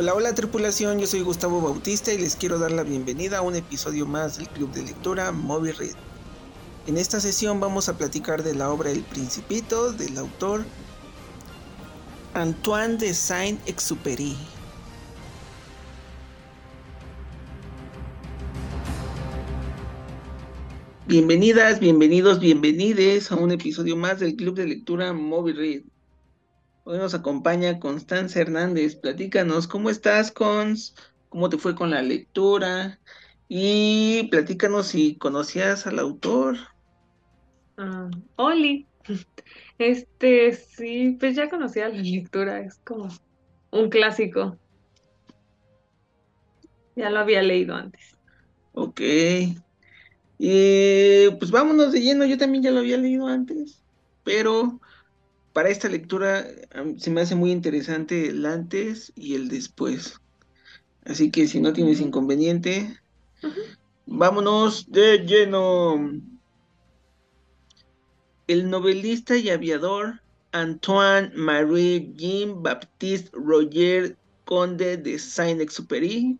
Hola, hola tripulación, yo soy Gustavo Bautista y les quiero dar la bienvenida a un episodio más del Club de Lectura Moby Red. En esta sesión vamos a platicar de la obra El Principito del autor Antoine de Saint-Exupéry. Bienvenidas, bienvenidos, bienvenides a un episodio más del Club de Lectura Moby Red. Hoy nos acompaña Constanza Hernández. Platícanos, ¿cómo estás, Cons? ¿Cómo te fue con la lectura? Y platícanos si conocías al autor. Ah, Oli, este sí, pues ya conocía la lectura, es como un clásico. Ya lo había leído antes. Ok. Y pues vámonos de lleno, yo también ya lo había leído antes, pero para esta lectura se me hace muy interesante el antes y el después. Así que si no tienes inconveniente, vámonos de lleno. El novelista y aviador Antoine Marie Jean Baptiste Roger Conde de Saint-Exupéry,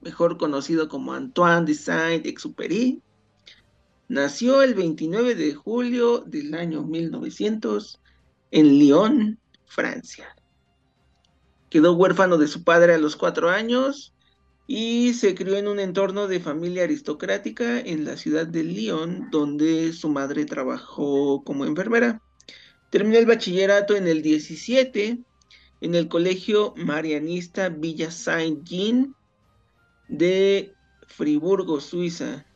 mejor conocido como Antoine de Saint-Exupéry, Nació el 29 de julio del año 1900 en Lyon, Francia. Quedó huérfano de su padre a los cuatro años y se crió en un entorno de familia aristocrática en la ciudad de Lyon, donde su madre trabajó como enfermera. Terminó el bachillerato en el 17 en el colegio marianista Villa Saint-Jean de Friburgo, Suiza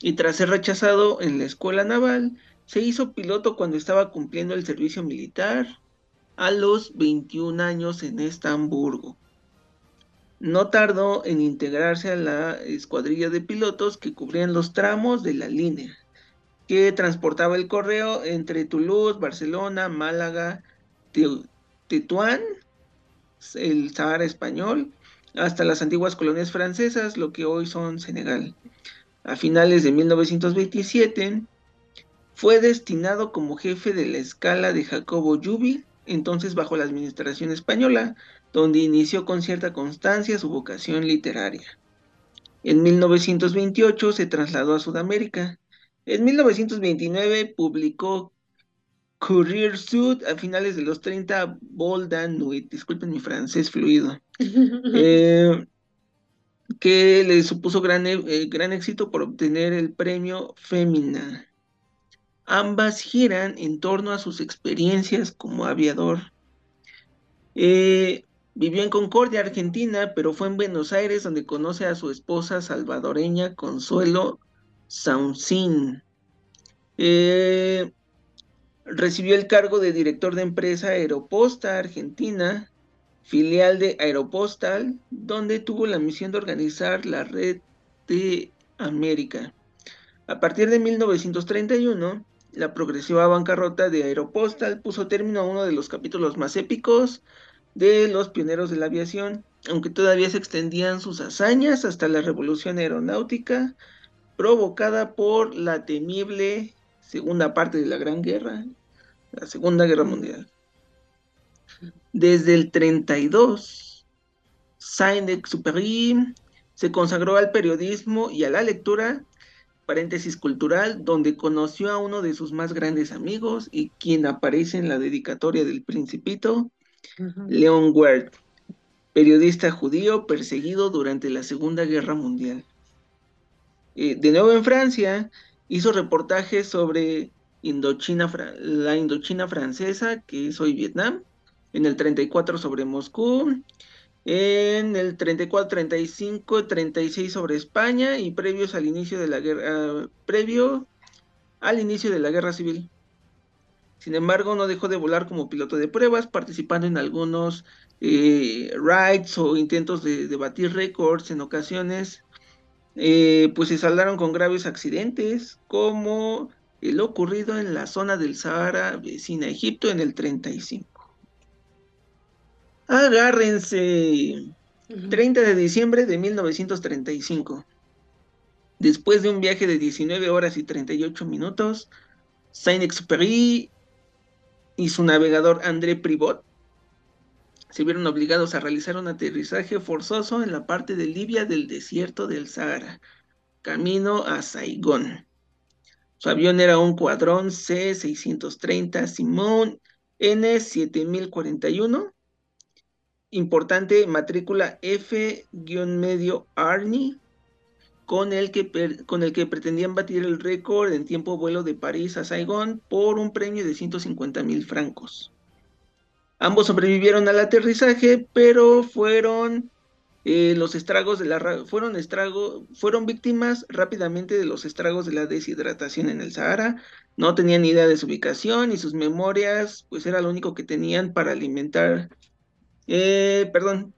y tras ser rechazado en la escuela naval, se hizo piloto cuando estaba cumpliendo el servicio militar a los 21 años en Estamburgo. No tardó en integrarse a la escuadrilla de pilotos que cubrían los tramos de la línea, que transportaba el correo entre Toulouse, Barcelona, Málaga, Tetuán, el Sahara español, hasta las antiguas colonias francesas, lo que hoy son Senegal a finales de 1927, fue destinado como jefe de la escala de Jacobo Yubi, entonces bajo la administración española, donde inició con cierta constancia su vocación literaria. En 1928 se trasladó a Sudamérica. En 1929 publicó Courrier Sud a finales de los 30 Boldan Nuit, disculpen mi francés fluido. eh, que le supuso gran, eh, gran éxito por obtener el premio Femina. Ambas giran en torno a sus experiencias como aviador. Eh, vivió en Concordia, Argentina, pero fue en Buenos Aires donde conoce a su esposa salvadoreña Consuelo Sauncin. Eh, recibió el cargo de director de empresa Aeroposta Argentina filial de Aeropostal, donde tuvo la misión de organizar la red de América. A partir de 1931, la progresiva bancarrota de Aeropostal puso término a uno de los capítulos más épicos de los pioneros de la aviación, aunque todavía se extendían sus hazañas hasta la revolución aeronáutica provocada por la temible segunda parte de la Gran Guerra, la Segunda Guerra Mundial. Desde el 32, Saint-Exupéry se consagró al periodismo y a la lectura, paréntesis cultural, donde conoció a uno de sus más grandes amigos y quien aparece en la dedicatoria del Principito, Leon Wert, periodista judío perseguido durante la Segunda Guerra Mundial. Eh, de nuevo en Francia, hizo reportajes sobre Indochina, la Indochina francesa, que es hoy Vietnam, en el 34 sobre Moscú, en el 34, 35, 36 sobre España y previos al inicio de la guerra, previo al inicio de la guerra civil. Sin embargo, no dejó de volar como piloto de pruebas, participando en algunos eh, rides o intentos de, batir récords en ocasiones, eh, pues se saldaron con graves accidentes, como el ocurrido en la zona del Sahara vecina a Egipto en el 35. Agárrense. 30 de diciembre de 1935. Después de un viaje de 19 horas y 38 minutos, Saint-Exupéry y su navegador André Privot se vieron obligados a realizar un aterrizaje forzoso en la parte de Libia del desierto del Sahara, camino a Saigón. Su avión era un cuadrón C-630 Simón N-7041, importante matrícula F-medio Arni, con el, que con el que pretendían batir el récord en tiempo vuelo de París a Saigón por un premio de 150 mil francos. Ambos sobrevivieron al aterrizaje, pero fueron eh, los estragos de la fueron estrago, fueron víctimas rápidamente de los estragos de la deshidratación en el Sahara. No tenían idea de su ubicación y sus memorias, pues era lo único que tenían para alimentar. Eh, perdón.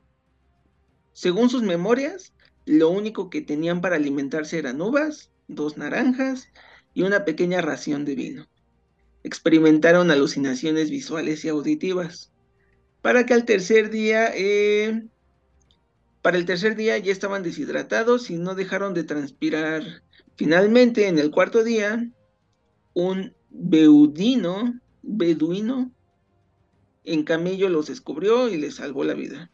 Según sus memorias, lo único que tenían para alimentarse eran uvas, dos naranjas y una pequeña ración de vino. Experimentaron alucinaciones visuales y auditivas para que al tercer día, eh, para el tercer día ya estaban deshidratados y no dejaron de transpirar. Finalmente, en el cuarto día, un beudino, beduino, en camello los descubrió y les salvó la vida.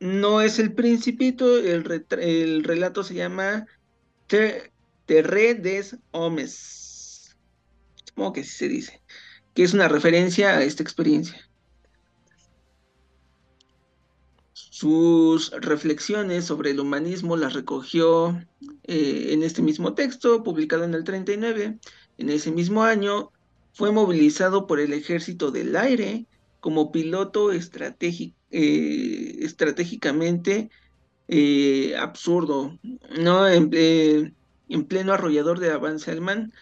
No es el principito, el, relato se llama Terre des Hommes, como que así se dice, que es una referencia a esta experiencia. Sus reflexiones sobre el humanismo las recogió eh, en este mismo texto, publicado en el 39. En ese mismo año fue movilizado por el Ejército del Aire como piloto eh, estratégicamente eh, absurdo, ¿no? En, en, pleno arrollador de avance alemán.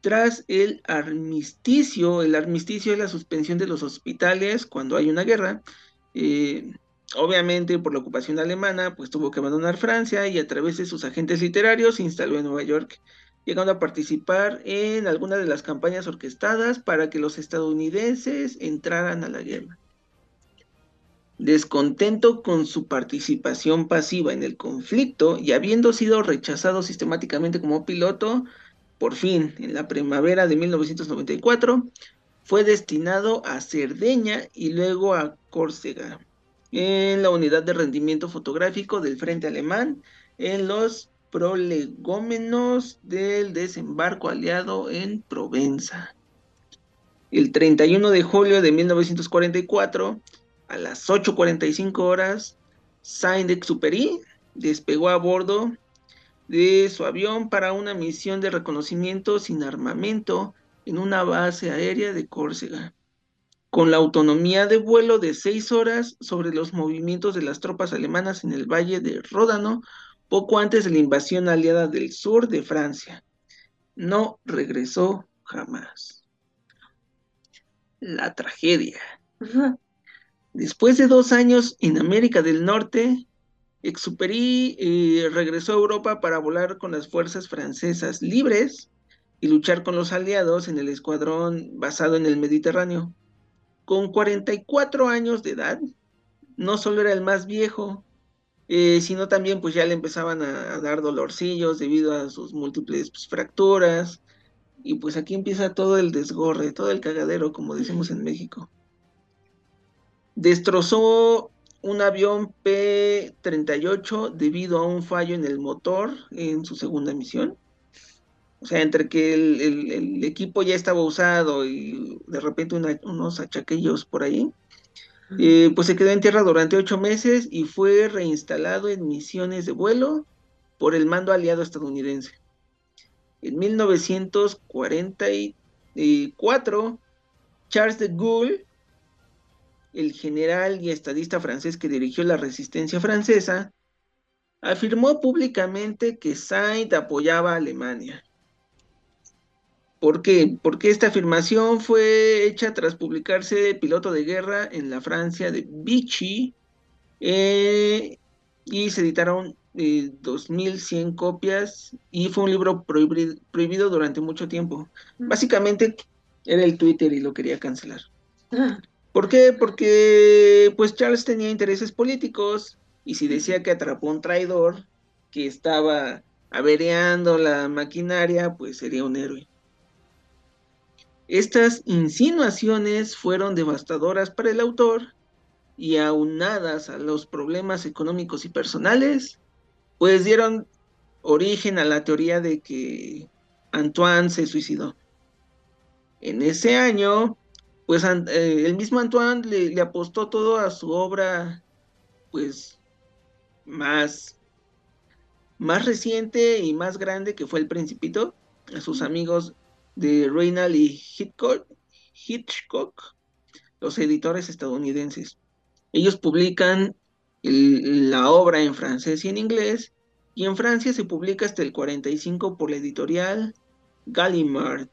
Tras el armisticio, el armisticio es la suspensión de los hospitales cuando hay una guerra, Obviamente, por la ocupación alemana, pues tuvo que abandonar Francia y a través de sus agentes literarios se instaló en Nueva York, llegando a participar en algunas de las campañas orquestadas para que los estadounidenses entraran a la guerra. Descontento con su participación pasiva en el conflicto y habiendo sido rechazado sistemáticamente como piloto, por fin, en la primavera de 1994, fue destinado a Cerdeña y luego a Córcega en la unidad de rendimiento fotográfico del Frente Alemán en los prolegómenos del desembarco aliado en Provenza. El 31 de julio de 1944, a las 8.45 horas, Saint-Exupéry despegó a bordo de su avión para una misión de reconocimiento sin armamento en una base aérea de Córcega con la autonomía de vuelo de seis horas sobre los movimientos de las tropas alemanas en el valle de Ródano, poco antes de la invasión aliada del sur de Francia. No regresó jamás. La tragedia. Después de dos años en América del Norte, Exupéry eh, regresó a Europa para volar con las fuerzas francesas libres y luchar con los aliados en el escuadrón basado en el Mediterráneo. Con 44 años de edad, no solo era el más viejo, eh, sino también pues ya le empezaban a, dar dolorcillos debido a sus múltiples pues, fracturas. Y pues aquí empieza todo el desgorre, todo el cagadero, como decimos en México. Destrozó un avión P-38 debido a un fallo en el motor en su segunda misión. O sea, entre que el, equipo ya estaba usado y de repente unos achaquillos por ahí, eh, pues se quedó en tierra durante ocho meses y fue reinstalado en misiones de vuelo por el mando aliado estadounidense. En 1944, Charles de Gaulle, el general y estadista francés que dirigió la resistencia francesa, afirmó públicamente que Saint apoyaba a Alemania ¿Por qué? Porque esta afirmación fue hecha tras publicarse Piloto de Guerra en la Francia de Vichy eh, y se editaron 2.100 eh, copias y fue un libro prohibido, durante mucho tiempo. Mm. Básicamente era el Twitter y lo quería cancelar. Ah. ¿Por qué? Porque pues Charles tenía intereses políticos y si decía que atrapó un traidor que estaba avereando la maquinaria, pues sería un héroe. Estas insinuaciones fueron devastadoras para el autor y aunadas a los problemas económicos y personales, pues dieron origen a la teoría de que Antoine se suicidó. En ese año, pues eh, el mismo Antoine le, apostó todo a su obra, pues más, más reciente y más grande que fue El Principito, a sus amigos de Reynald y Hitchcock, los editores estadounidenses. Ellos publican la obra en francés y en inglés, y en Francia se publica hasta el 45 por la editorial Gallimard.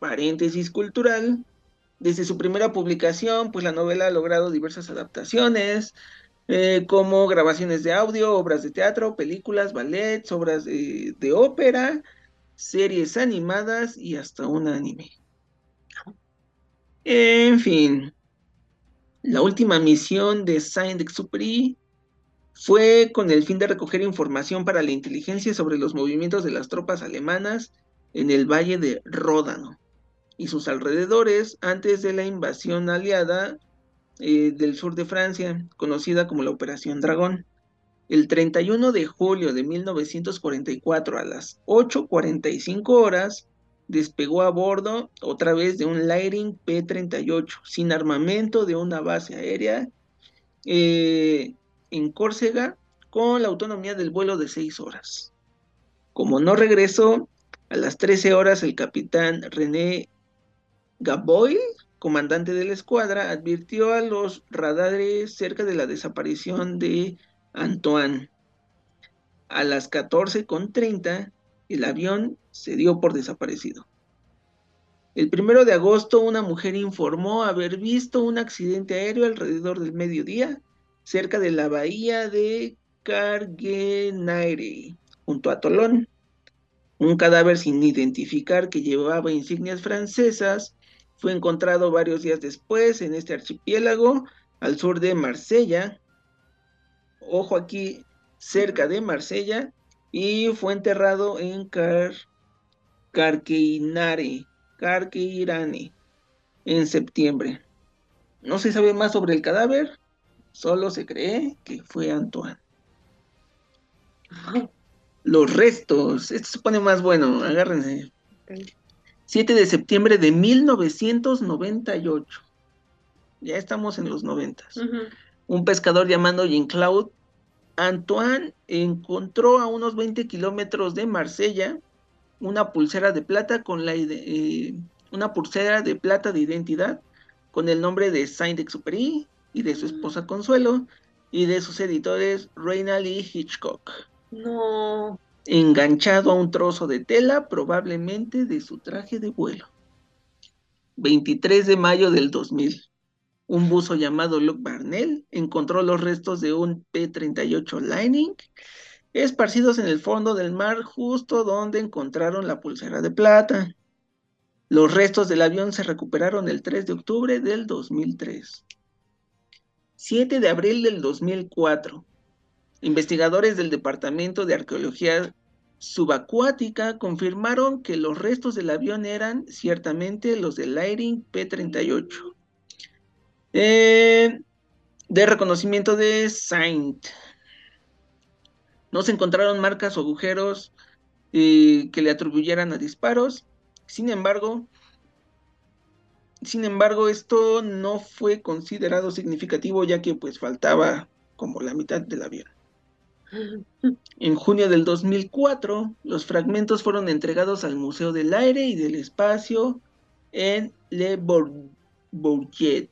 Paréntesis cultural. Desde su primera publicación, pues la novela ha logrado diversas adaptaciones, eh, como grabaciones de audio, obras de teatro, películas, ballets, obras de ópera, series animadas y hasta un anime. En fin, la última misión de Saint-Exupéry fue con el fin de recoger información para la inteligencia sobre los movimientos de las tropas alemanas en el valle de Ródano y sus alrededores antes de la invasión aliada eh, del sur de Francia, conocida como la Operación Dragón. El 31 de julio de 1944 a las 8.45 horas, despegó a bordo otra vez de un Lighting P-38 sin armamento de una base aérea eh, en Córcega con la autonomía del vuelo de seis horas. Como no regresó, a las 13 horas el capitán René Gaboy, comandante de la escuadra, advirtió a los radares cerca de la desaparición de Antoine. A las 14.30 el avión se dio por desaparecido. El primero de agosto, una mujer informó haber visto un accidente aéreo alrededor del mediodía, cerca de la bahía de Carguenaire, junto a Tolón. Un cadáver sin identificar que llevaba insignias francesas fue encontrado varios días después en este archipiélago al sur de Marsella. Ojo aquí, cerca de Marsella, y fue enterrado en Car Carqueinare, Carqueirane, en septiembre. No se sabe más sobre el cadáver, solo se cree que fue Antoine. Los restos, esto se pone más bueno, agárrense. 7 de septiembre de 1998. Ya estamos en los 90. Un pescador llamado Jean-Claude Antoine encontró a unos 20 kilómetros de Marsella una pulsera de plata con la eh, una pulsera de plata de identidad con el nombre de Saint-Exupéry y de su mm. esposa Consuelo y de sus editores Reynald y Hitchcock. No. Enganchado a un trozo de tela, probablemente de su traje de vuelo. 23 de mayo del 2000 un buzo llamado Luke Barnell encontró los restos de un P-38 Lightning esparcidos en el fondo del mar justo donde encontraron la pulsera de plata. Los restos del avión se recuperaron el 3 de octubre del 2003. 7 de abril del 2004. Investigadores del Departamento de Arqueología Subacuática confirmaron que los restos del avión eran ciertamente los del Lightning P-38 eh, de reconocimiento de Saint. No se encontraron marcas o agujeros eh, que le atribuyeran a disparos. Sin embargo, sin embargo, esto no fue considerado significativo ya que pues faltaba como la mitad del avión. En junio del 2004, los fragmentos fueron entregados al Museo del Aire y del Espacio en Le Bourget.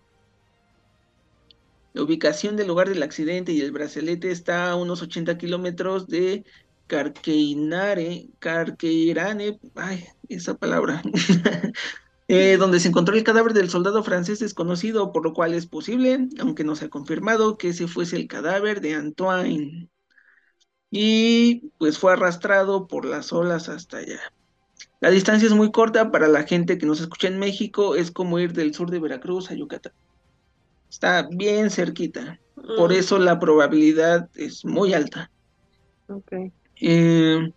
La ubicación del lugar del accidente y el brazalete está a unos 80 kilómetros de Carqueinare, Carqueirane, ay, esa palabra, eh, donde se encontró el cadáver del soldado francés desconocido, por lo cual es posible, aunque no se ha confirmado, que ese fuese el cadáver de Antoine. Y pues fue arrastrado por las olas hasta allá. La distancia es muy corta para la gente que nos escucha en México, es como ir del sur de Veracruz a Yucatán. Está bien cerquita. Por mm. eso la probabilidad es muy alta. Okay. Eh,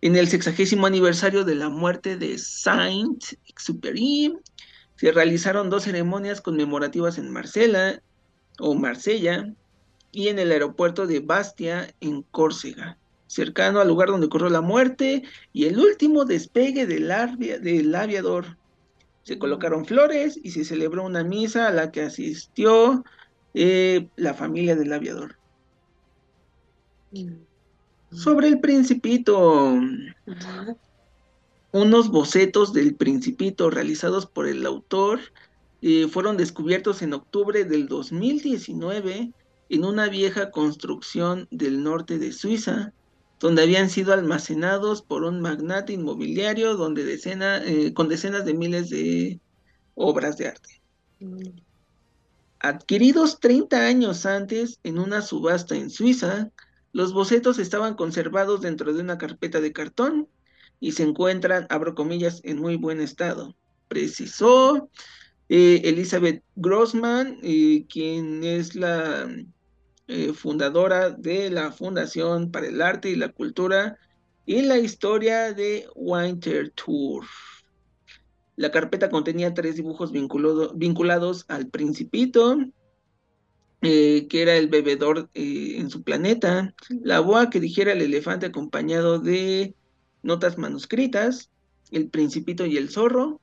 en el sexagésimo aniversario de la muerte de Saint-Exupéry, se realizaron dos ceremonias conmemorativas en Marsella, o Marsella, y en el aeropuerto de Bastia, en Córcega, cercano al lugar donde ocurrió la muerte y el último despegue del, del aviador. Se colocaron flores y se celebró una misa a la que asistió eh, la familia del aviador. Mm. Sobre el principito, unos bocetos del principito realizados por el autor eh, fueron descubiertos en octubre del 2019 en una vieja construcción del norte de Suiza, donde habían sido almacenados por un magnate inmobiliario donde decena, eh, con decenas de miles de obras de arte. Adquiridos 30 años antes en una subasta en Suiza, los bocetos estaban conservados dentro de una carpeta de cartón y se encuentran, abro comillas, en muy buen estado. Precisó eh, Elizabeth Grossman, eh, quien es la eh, fundadora de la Fundación para el Arte y la Cultura y la Historia de Winter Tour. La carpeta contenía tres dibujos vinculados al Principito, eh, que era el bebedor eh, en su planeta, la boa que dijera el elefante acompañado de notas manuscritas, el Principito y el zorro,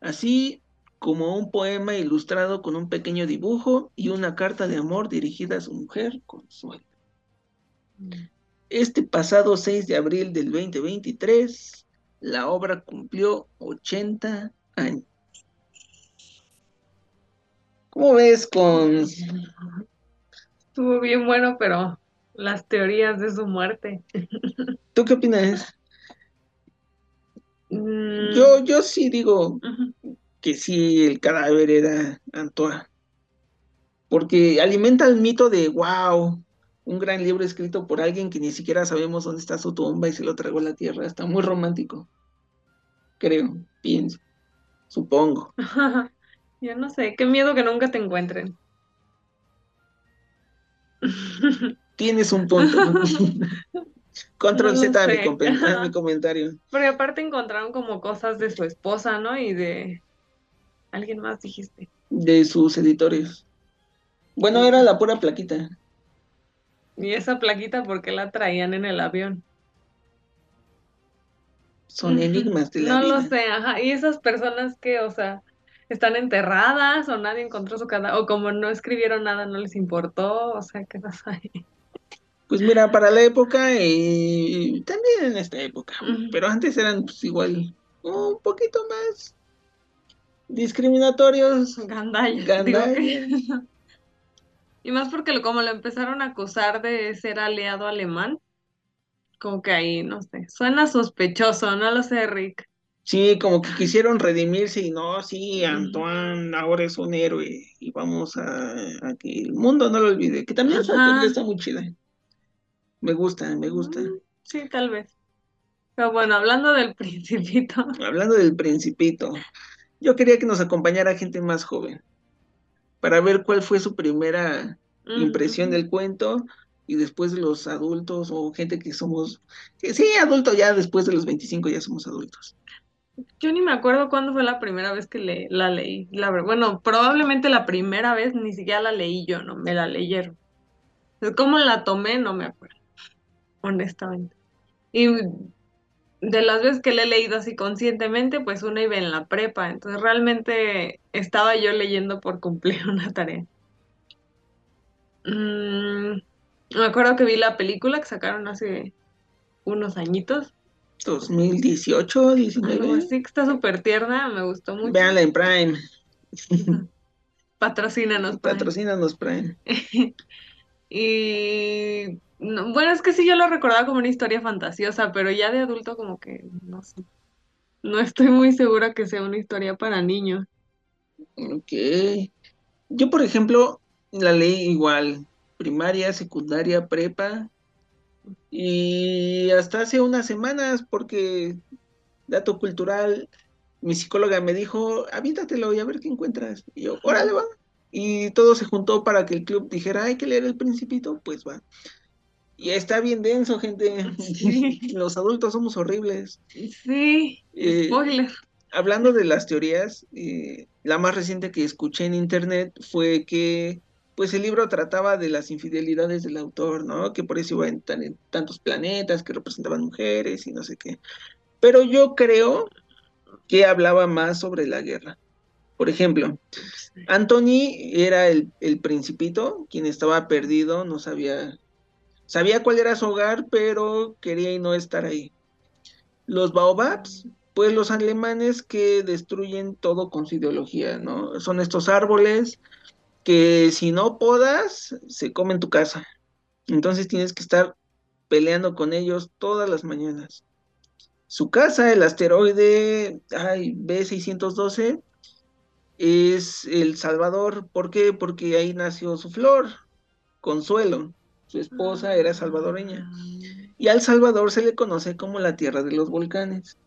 así como un poema ilustrado con un pequeño dibujo y una carta de amor dirigida a su mujer, Consuelo. Mm. Este pasado 6 de abril del 2023, la obra cumplió 80 años. ¿Cómo ves con...? Estuvo bien bueno, pero las teorías de su muerte. ¿Tú qué opinas? Mm. Yo, yo sí digo, que sí el cadáver era Antoine. Porque alimenta el mito de, wow, un gran libro escrito por alguien que ni siquiera sabemos dónde está su tumba y se lo tragó a la tierra. Está muy romántico. Creo, pienso, supongo. Yo no sé, qué miedo que nunca te encuentren. Tienes un punto. Control Z mi, mi comentario. Porque aparte encontraron como cosas de su esposa, ¿no? Y de Alguien más dijiste. De sus editores. Bueno, era la pura plaquita. ¿Y esa plaquita por qué la traían en el avión? Son enigmas de la No lo sé, ajá. Y esas personas que, o sea, están enterradas o nadie encontró su cadáver, o como no escribieron nada, no les importó, o sea, ¿qué pasa ahí? Pues mira, para la época y también en esta época, pero antes eran pues igual un poquito más discriminatorios. Gandallas. y más porque como lo empezaron a acusar de ser aliado alemán, como que ahí, no sé, suena sospechoso, no lo sé, Rick. Sí, como que quisieron redimirse y no, sí, Antoine ahora es un héroe y vamos a, que el mundo no lo olvide, que también está muy chida. Me gusta, me gusta. Mm, sí, tal vez. Pero bueno, hablando del principito. Hablando del principito. Yo quería que nos acompañara gente más joven para ver cuál fue su primera impresión del cuento y después los adultos o gente que somos, que sí, adultos ya después de los 25 ya somos adultos. Yo ni me acuerdo cuándo fue la primera vez que le, la leí. La, bueno, probablemente la primera vez ni siquiera la leí yo, no, me la leyeron. ¿Cómo la tomé? No me acuerdo, honestamente. Y de las veces que le he leído así conscientemente, pues una iba en la prepa, entonces realmente estaba yo leyendo por cumplir una tarea. Mm, me acuerdo que vi la película que sacaron hace unos añitos. 2018, 19. Sí, que está súper tierna, me gustó mucho. Véanla en Prime. Patrocínanos Prime. Patrocínanos Prime. y bueno, es que sí yo lo recordaba como una historia fantasiosa, pero ya de adulto como que no sé. No estoy muy segura que sea una historia para niños. Ok. Yo, por ejemplo, la leí igual, primaria, secundaria, prepa, y hasta hace unas semanas, porque dato cultural, mi psicóloga me dijo, aviéntatelo y a ver qué encuentras. Y yo, órale, va. Y todo se juntó para que el club dijera, hay que leer el principito, pues va. Y está bien denso, gente. Los adultos somos horribles. Sí, eh, spoiler. Hablando de las teorías, eh, la más reciente que escuché en internet fue que pues el libro trataba de las infidelidades del autor, ¿no? Que por eso iba en, en tantos planetas que representaban mujeres y no sé qué. Pero yo creo que hablaba más sobre la guerra. Por ejemplo, Anthony era el, el, principito, quien estaba perdido, no sabía, sabía cuál era su hogar, pero quería no estar ahí. Los baobabs, pues los alemanes que destruyen todo con su ideología, ¿no? Son estos árboles que si no podas, se comen tu casa. Entonces tienes que estar peleando con ellos todas las mañanas. Su casa, el asteroide ay, B612, es El Salvador. ¿Por qué? Porque ahí nació su flor, Consuelo. Su esposa era salvadoreña. Y al Salvador se le conoce como la tierra de los volcanes.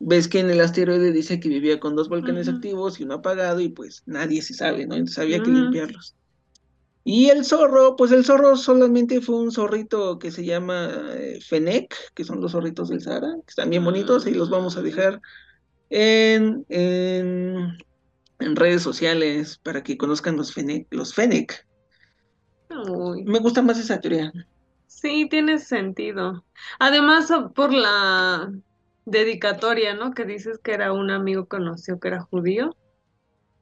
Ves que en el asteroide dice que vivía con dos volcanes activos y uno apagado y pues nadie se sabe, ¿no? Entonces había que limpiarlos. Y el zorro, pues el zorro solamente fue un zorrito que se llama eh, Fenec, que son los zorritos del Sahara, que están bien bonitos y los vamos a dejar en, en en redes sociales para que conozcan los Fennec. Los Fennec. Me gusta más esa teoría. Sí, tiene sentido. Además, por la dedicatoria, ¿no? Que dices que era un amigo conocido que era judío.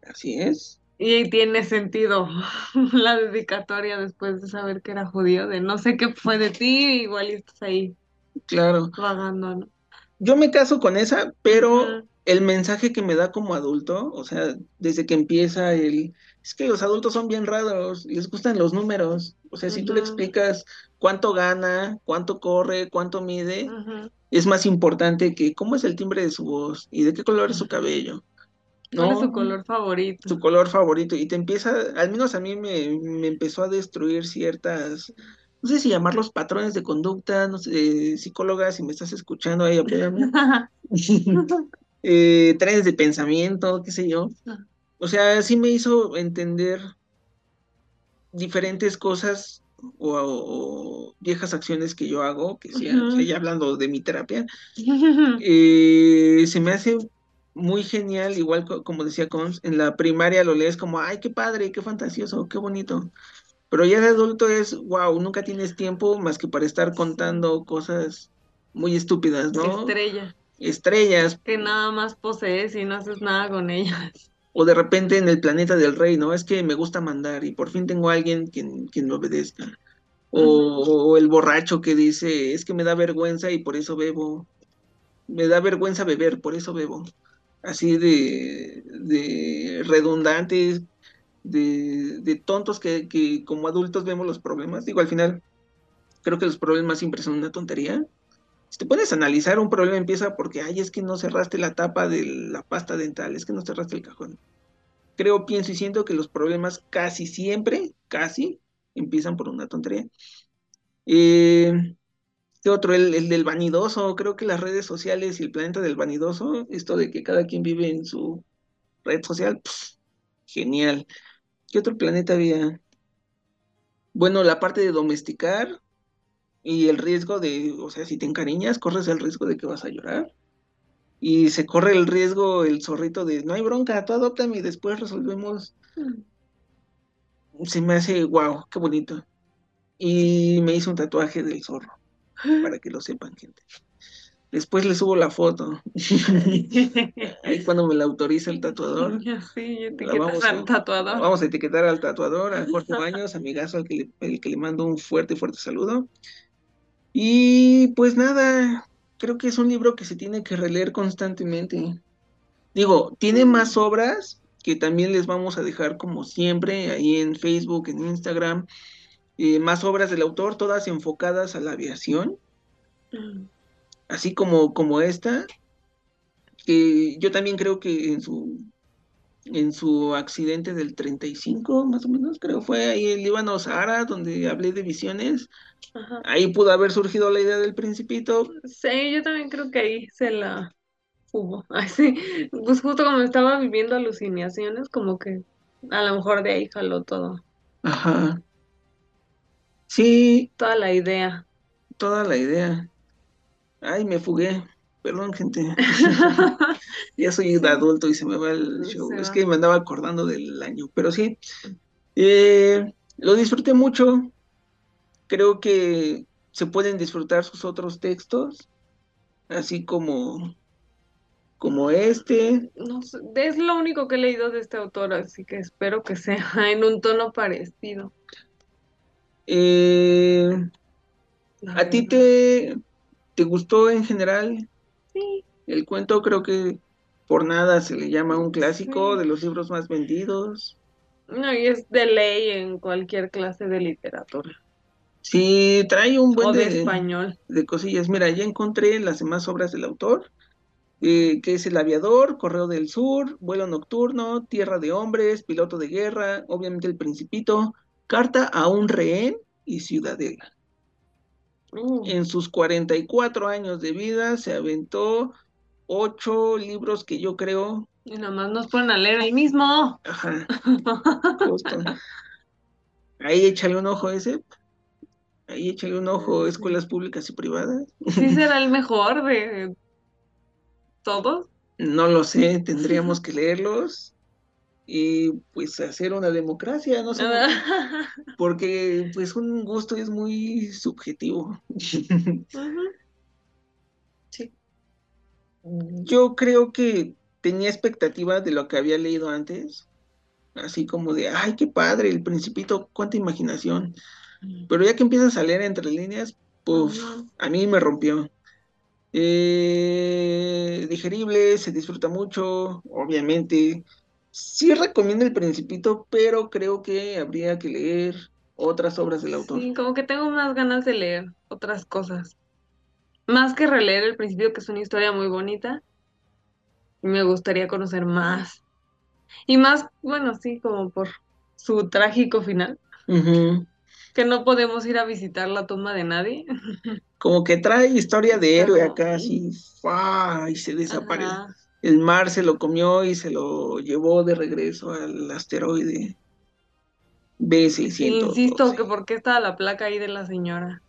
Así es. Y tiene sentido la dedicatoria después de saber que era judío, de no sé qué fue de ti, igual estás ahí. Claro. Vagando, ¿no? Yo me caso con esa, pero el mensaje que me da como adulto, o sea, desde que empieza el, es que los adultos son bien raros, les gustan los números, o sea, si tú le explicas cuánto gana, cuánto corre, cuánto mide, es más importante que cómo es el timbre de su voz y de qué color es su cabello. ¿no? ¿Cuál es su color favorito? Su color favorito. Y te empieza, al menos a mí me, me empezó a destruir ciertas, no sé si llamarlos patrones de conducta, no sé, psicóloga, si me estás escuchando ahí, apóyame. eh, trenes de pensamiento, qué sé yo. Ah. O sea, sí me hizo entender diferentes cosas o, viejas acciones que yo hago, que ya, hablando de mi terapia, eh, se me hace muy genial, igual como decía Cons, en la primaria lo lees como, ay, qué padre, qué fantasioso, qué bonito. Pero ya de adulto es, wow, nunca tienes tiempo más que para estar contando cosas muy estúpidas, ¿no? Estrella estrellas. Que nada más posees y no haces nada con ellas. O de repente en el planeta del rey, ¿no? Es que me gusta mandar y por fin tengo a alguien quien, quien me obedezca. O, el borracho que dice, es que me da vergüenza y por eso bebo. Me da vergüenza beber, por eso bebo. Así de, de redundantes, de, de tontos que, que como adultos vemos los problemas. Digo, al final, creo que los problemas siempre son una tontería si te puedes analizar, un problema empieza porque, ay, es que no cerraste la tapa de la pasta dental, es que no cerraste el cajón. Creo, pienso y siento que los problemas casi siempre, casi, empiezan por una tontería. Eh, ¿Qué otro? El, del vanidoso. Creo que las redes sociales y el planeta del vanidoso, esto de que cada quien vive en su red social, genial. ¿Qué otro planeta había? Bueno, la parte de domesticar, y el riesgo de, o sea, si te encariñas, corres el riesgo de que vas a llorar. Y se corre el riesgo el zorrito de, no hay bronca, tú adóptame y después resolvemos. Se me hace, wow, qué bonito. Y me hizo un tatuaje del zorro, para que lo sepan, gente. Después le subo la foto. Ahí cuando me la autoriza el tatuador. Sí, vamos al tatuador. Vamos a etiquetar al tatuador, a Jorge Baños, amigazo, al que el que le mando un fuerte, fuerte saludo. Y pues nada, creo que es un libro que se tiene que releer constantemente. Digo, tiene más obras que también les vamos a dejar como siempre ahí en Facebook, en Instagram, eh, más obras del autor, todas enfocadas a la aviación, mm. así como, como esta, que yo también creo que en su en su accidente del 35, más o menos, creo fue ahí el Líbano Sahara, donde hablé de visiones. Ahí pudo haber surgido la idea del principito. Sí, yo también creo que ahí se la hubo. Así, pues justo como estaba viviendo alucinaciones, como que a lo mejor de ahí jaló todo. Ajá. Sí. Toda la idea. Toda la idea. Ay, me fugué. Perdón, gente. ya soy adulto y se me va el show. es que me andaba acordando del año, pero sí. Eh, Lo disfruté mucho. Creo que se pueden disfrutar sus otros textos, así como, como este. No sé, es lo único que he leído de este autor, así que espero que sea en un tono parecido. Eh, ¿A ti te, te gustó en general Sí, el cuento? Creo que por nada se le llama un clásico Sí. de los libros más vendidos. no, y es de ley en cualquier clase de literatura Sí, trae un buen o de de, español. de cosillas. Mira, ya encontré las demás obras del autor, eh, que es El Aviador, Correo del Sur, Vuelo Nocturno, Tierra de Hombres, Piloto de Guerra, obviamente El Principito, Carta a un Rehén y Ciudadela. Uh, En sus 44 años de vida se aventó ocho libros que yo creo, y nada más nos ponen a leer el mismo. ajá, justo. Ahí échale un ojo ese, ahí échale un ojo, escuelas públicas y privadas. ¿Sí será el mejor de todos? No lo sé, tendríamos que leerlos y pues hacer una democracia, no sé, porque pues un gusto es muy subjetivo. Sí. Yo creo que tenía expectativa de lo que había leído antes, así como de, ay, qué padre, el principito, cuánta imaginación. Pero ya que empiezas a leer entre líneas, pues a mí me rompió. Eh, digerible, se disfruta mucho, obviamente. Sí recomiendo El Principito, pero creo que habría que leer otras obras del autor. Sí, como que tengo más ganas de leer otras cosas. Más que releer El Principio, que es una historia muy bonita. Me gustaría conocer más. Y más, bueno, sí, como por su trágico final. Ujú. Que no podemos ir a visitar la tumba de nadie. Como que trae historia de héroe acá, así, ¡fua! y se desaparece. Ajá. El mar se lo comió y se lo llevó de regreso al asteroide B600. Insisto que por qué estaba la placa ahí de la señora.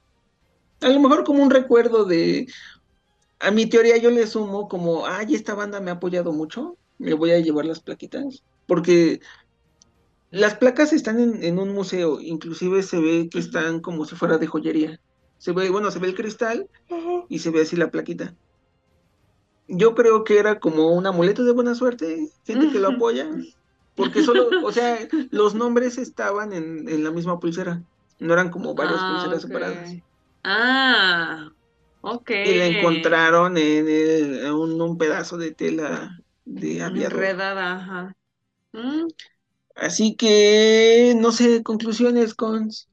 A lo mejor como un recuerdo de... A mi teoría yo le sumo como, ay, esta banda me ha apoyado mucho, me voy a llevar las plaquitas, porque las placas están en, en un museo, inclusive se ve que están como si fuera de joyería. Se ve, bueno, se ve el cristal y se ve así la plaquita. Yo creo que era como un amuleto de buena suerte, gente que lo apoya, porque solo, o sea, los nombres estaban en, en la misma pulsera, no eran como varias Ah, pulseras separadas. Ah, ok. Y la encontraron en, el- en un, un pedazo de tela de aviador. Enredada, ajá. Mm, Así que, no sé, conclusiones, cons.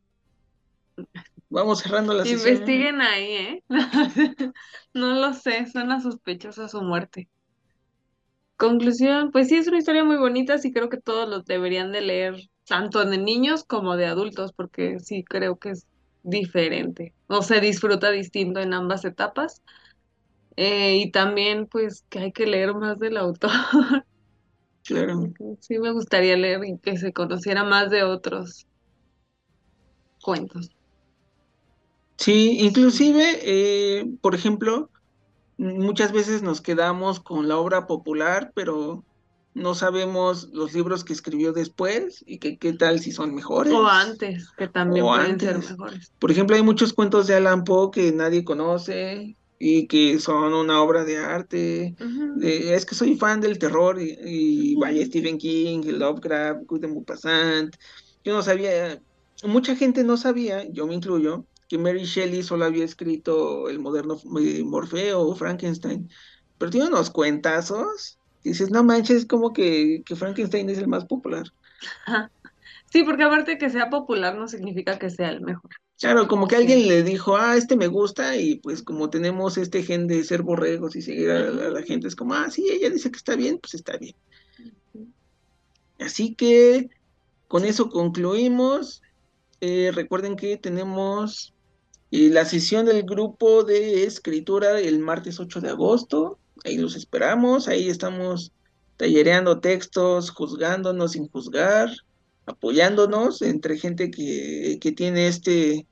Vamos cerrando la sesión. Investiguen ahí, ¿eh? No lo sé, suena sospechosa su muerte. Conclusión, pues sí es una historia muy bonita, sí creo que todos los deberían de leer, tanto de niños como de adultos, porque sí creo que es diferente, o se disfruta distinto en ambas etapas. Eh, y también, pues, que hay que leer más del autor. Claro. Sí me gustaría leer y que se conociera más de otros cuentos. Sí, inclusive, eh, por ejemplo, muchas veces nos quedamos con la obra popular, pero no sabemos los libros que escribió después y que qué tal si son mejores. O antes, que también O pueden ser mejores. Por ejemplo, hay muchos cuentos de Alan Poe que nadie conoce y que son una obra de arte. De- es que soy fan del terror y, y vaya Stephen King, Lovecraft, Guy de Maupassant. Yo no sabía, mucha gente no sabía, yo me incluyo, que Mary Shelley solo había escrito el moderno eh, Morfeo o Frankenstein. Pero tiene unos cuentazos. que dices, no manches, como que, que Frankenstein es el más popular. Sí, porque aparte que sea popular no significa que sea el mejor. Claro, como que alguien le dijo, ah, este me gusta, y pues como tenemos este gen de ser borregos y seguir a, a la gente, es como, ah, sí, ella dice que está bien, pues está bien. Así que con eso concluimos. Eh, recuerden que tenemos eh, la sesión del grupo de escritura el martes 8 de agosto. Ahí los esperamos, ahí estamos tallereando textos, juzgándonos sin juzgar, apoyándonos entre gente que, que tiene este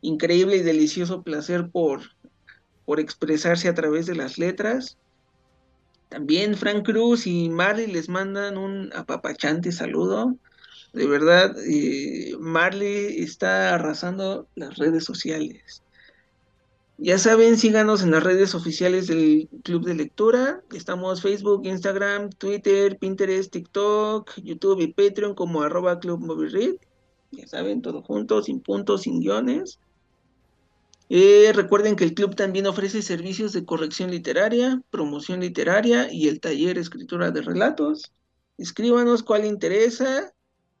increíble y delicioso placer por, por expresarse a través de las letras. También Frank Cruz y Marley les mandan un apapachante saludo. De verdad, eh, Marley está arrasando las redes sociales. Ya saben, síganos en las redes oficiales del Club de Lectura. Estamos Facebook, Instagram, Twitter, Pinterest, TikTok, YouTube y Patreon como arroba Club Movie Ya saben, todo junto, sin puntos, sin guiones. Eh, recuerden que el club también ofrece servicios de corrección literaria, promoción literaria y el taller escritura de relatos. Escríbanos cuál interesa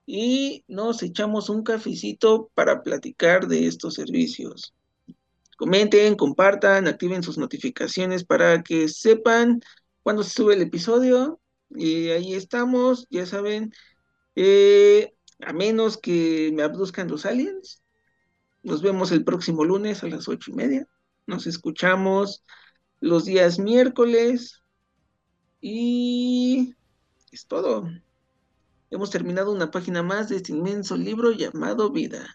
y nos echamos un cafecito para platicar de estos servicios. Comenten, compartan, activen sus notificaciones para que sepan cuando se sube el episodio. Y ahí estamos, ya saben, eh, a menos que me abduzcan los aliens. Nos vemos el próximo lunes a las ocho y media. Nos escuchamos los días miércoles. Y es todo. Hemos terminado una página más de este inmenso libro llamado Vida.